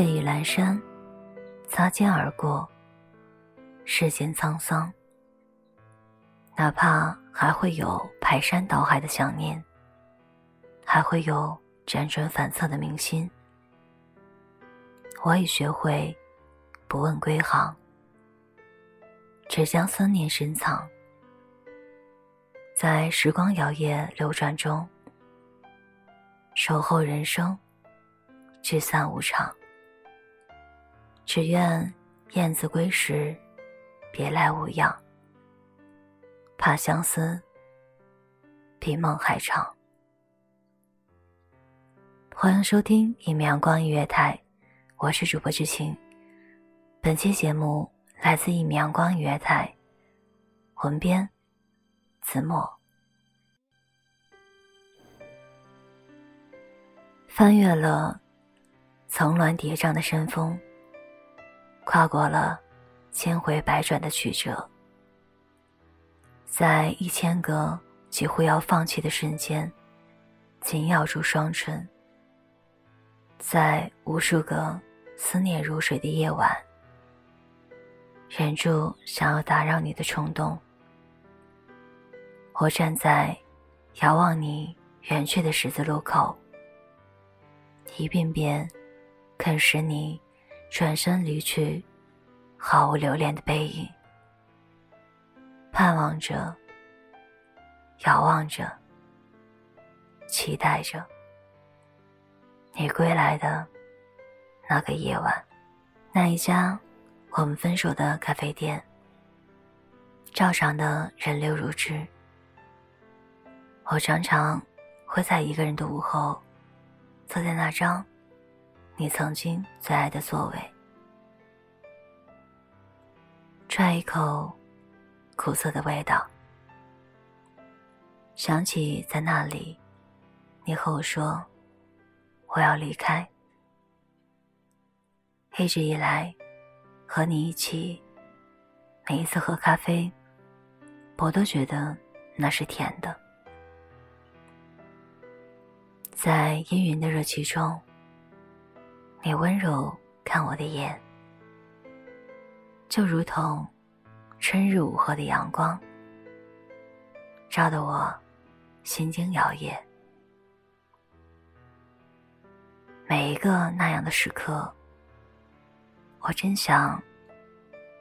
夜已阑珊，擦肩而过，世间沧桑。哪怕还会有排山倒海的想念，还会有辗转反侧的铭心，我已学会不问归航，只将思念深藏，在时光摇曳流转中，守候人生，聚散无常。只愿燕子归时，别来无恙。怕相思比梦还长。欢迎收听一米阳光音乐台，我是主播知青。本期节目来自一米阳光音乐台，文编子墨。翻越了层峦叠嶂的山峰。跨过了千回百转的曲折，在一千个几乎要放弃的瞬间，紧咬住双唇；在无数个思念如水的夜晚，忍住想要打扰你的冲动。我站在遥望你远去的十字路口，一遍遍啃食你。转身离去，毫无留恋的背影，盼望着，遥望着，期待着你归来的那个夜晚，那一家我们分手的咖啡店，照常的人流如织。我常常会在一个人的午后，坐在那张。你曾经最爱的座位，拽一口苦涩的味道，想起在那里，你和我说我要离开。一直以来，和你一起，每一次喝咖啡，我都觉得那是甜的，在氤氲的热气中。你温柔看我的眼，就如同春日午后的阳光，照得我心惊摇曳。每一个那样的时刻，我真想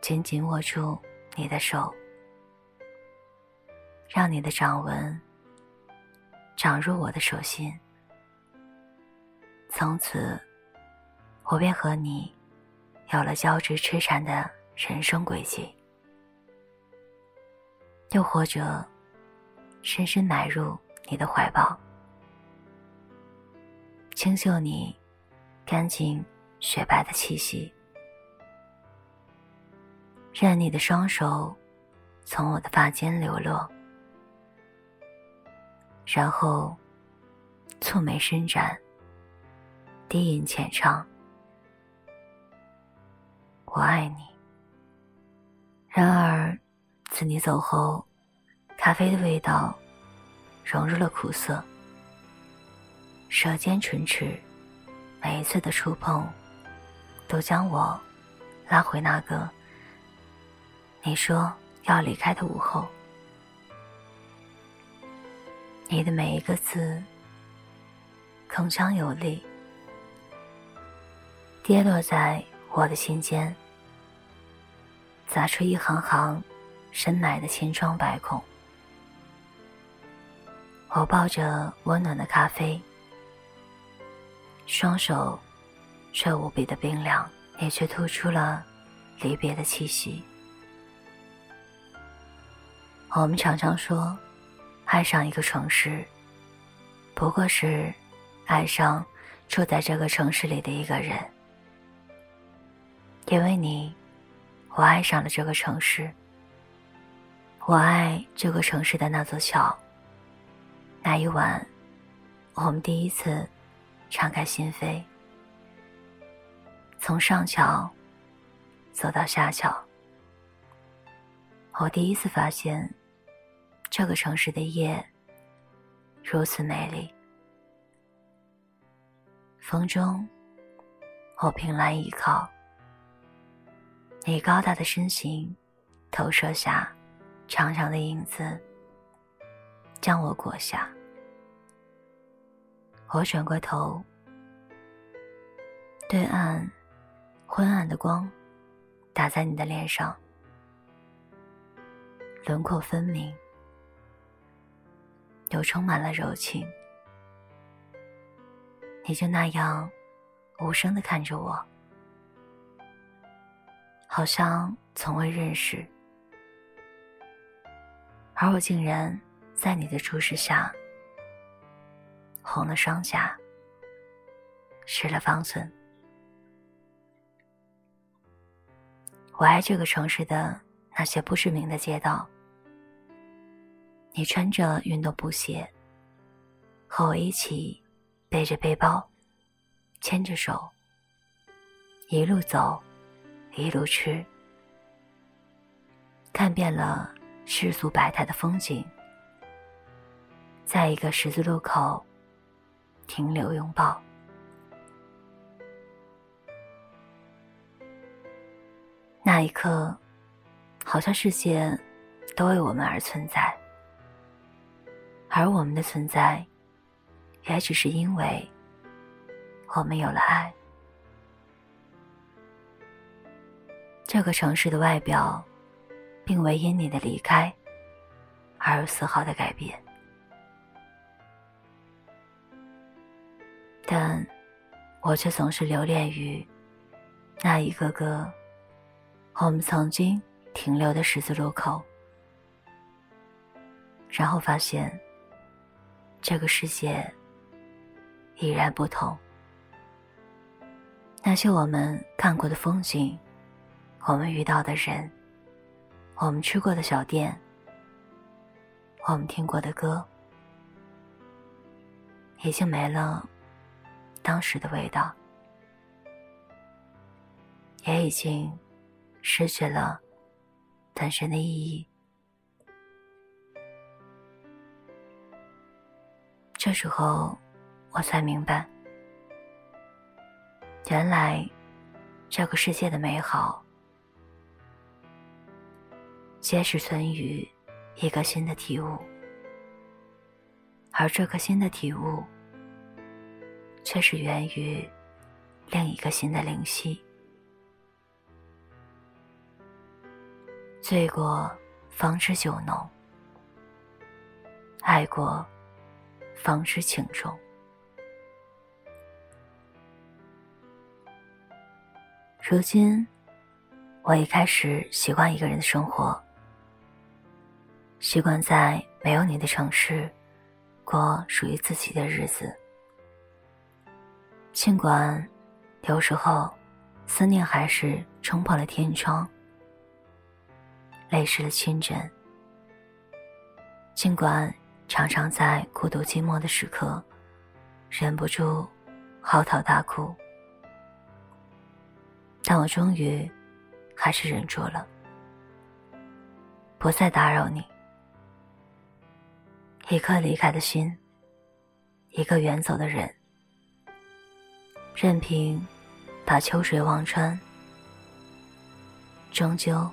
紧紧握住你的手，让你的掌纹长入我的手心，从此。我便和你有了交织痴缠的人生轨迹，又或者深深埋入你的怀抱，清秀你干净雪白的气息，任你的双手从我的发间流落，然后蹙眉伸展，低吟浅唱。我爱你。然而，自你走后，咖啡的味道融入了苦涩，舌尖唇齿，每一次的触碰，都将我拉回那个你说要离开的午后。你的每一个字，铿锵有力，跌落在。我的心间，砸出一行行深埋的千疮百孔。我抱着温暖的咖啡，双手却无比的冰凉，也却突出了离别的气息。我们常常说，爱上一个城市，不过是爱上住在这个城市里的一个人。因为你，我爱上了这个城市。我爱这个城市的那座桥。那一晚，我们第一次敞开心扉，从上桥走到下桥。我第一次发现，这个城市的夜如此美丽。风中，我凭栏倚靠。你高大的身形，投射下长长的影子，将我裹下。我转过头，对岸昏暗的光打在你的脸上，轮廓分明，又充满了柔情。你就那样无声的看着我。好像从未认识，而我竟然在你的注视下红了双颊，失了方寸。我爱这个城市的那些不知名的街道，你穿着运动布鞋，和我一起背着背包，牵着手，一路走。一路吃，看遍了世俗百态的风景，在一个十字路口停留拥抱。那一刻，好像世界都为我们而存在，而我们的存在，也只是因为我们有了爱。这个城市的外表，并未因你的离开而有丝毫的改变，但我却总是留恋于那一个个我们曾经停留的十字路口，然后发现这个世界已然不同，那些我们看过的风景。我们遇到的人，我们吃过的小店，我们听过的歌，已经没了当时的味道，也已经失去了本身的意义。这时候，我才明白，原来这个世界的美好。皆是存于一个新的体悟，而这个新的体悟，却是源于另一个新的灵犀。醉过方知酒浓，爱过方知情重。如今，我已开始习惯一个人的生活。习惯在没有你的城市，过属于自己的日子。尽管有时候，思念还是冲破了天窗，泪湿了清枕。尽管常常在孤独寂寞的时刻，忍不住嚎啕大哭，但我终于还是忍住了，不再打扰你。一颗离开的心，一个远走的人，任凭把秋水望穿，终究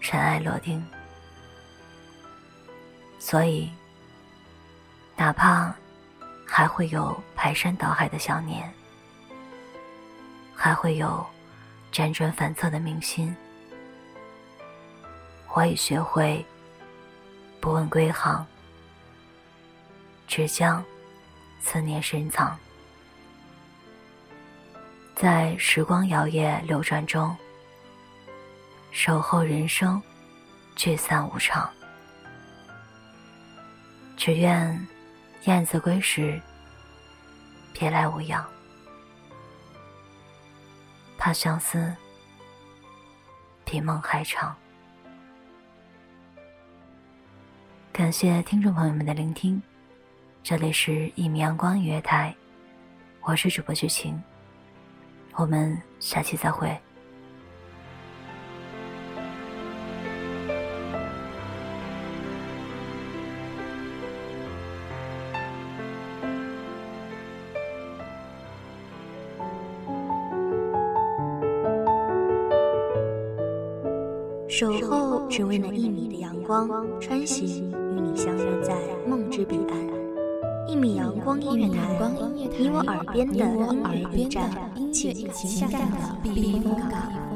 尘埃落定。所以，哪怕还会有排山倒海的想念，还会有辗转反侧的铭心，我已学会不问归航。只将思念深藏，在时光摇曳流转中，守候人生聚散无常。只愿燕子归时，别来无恙。怕相思比梦还长。感谢听众朋友们的聆听，这里是《一米阳光音乐台》，我是主播剧情，我们下期再会。守候只为那一米的阳光，穿行与你相约在梦之彼岸。一米阳光音乐台，你我耳边的音乐驿站，情感的避风港。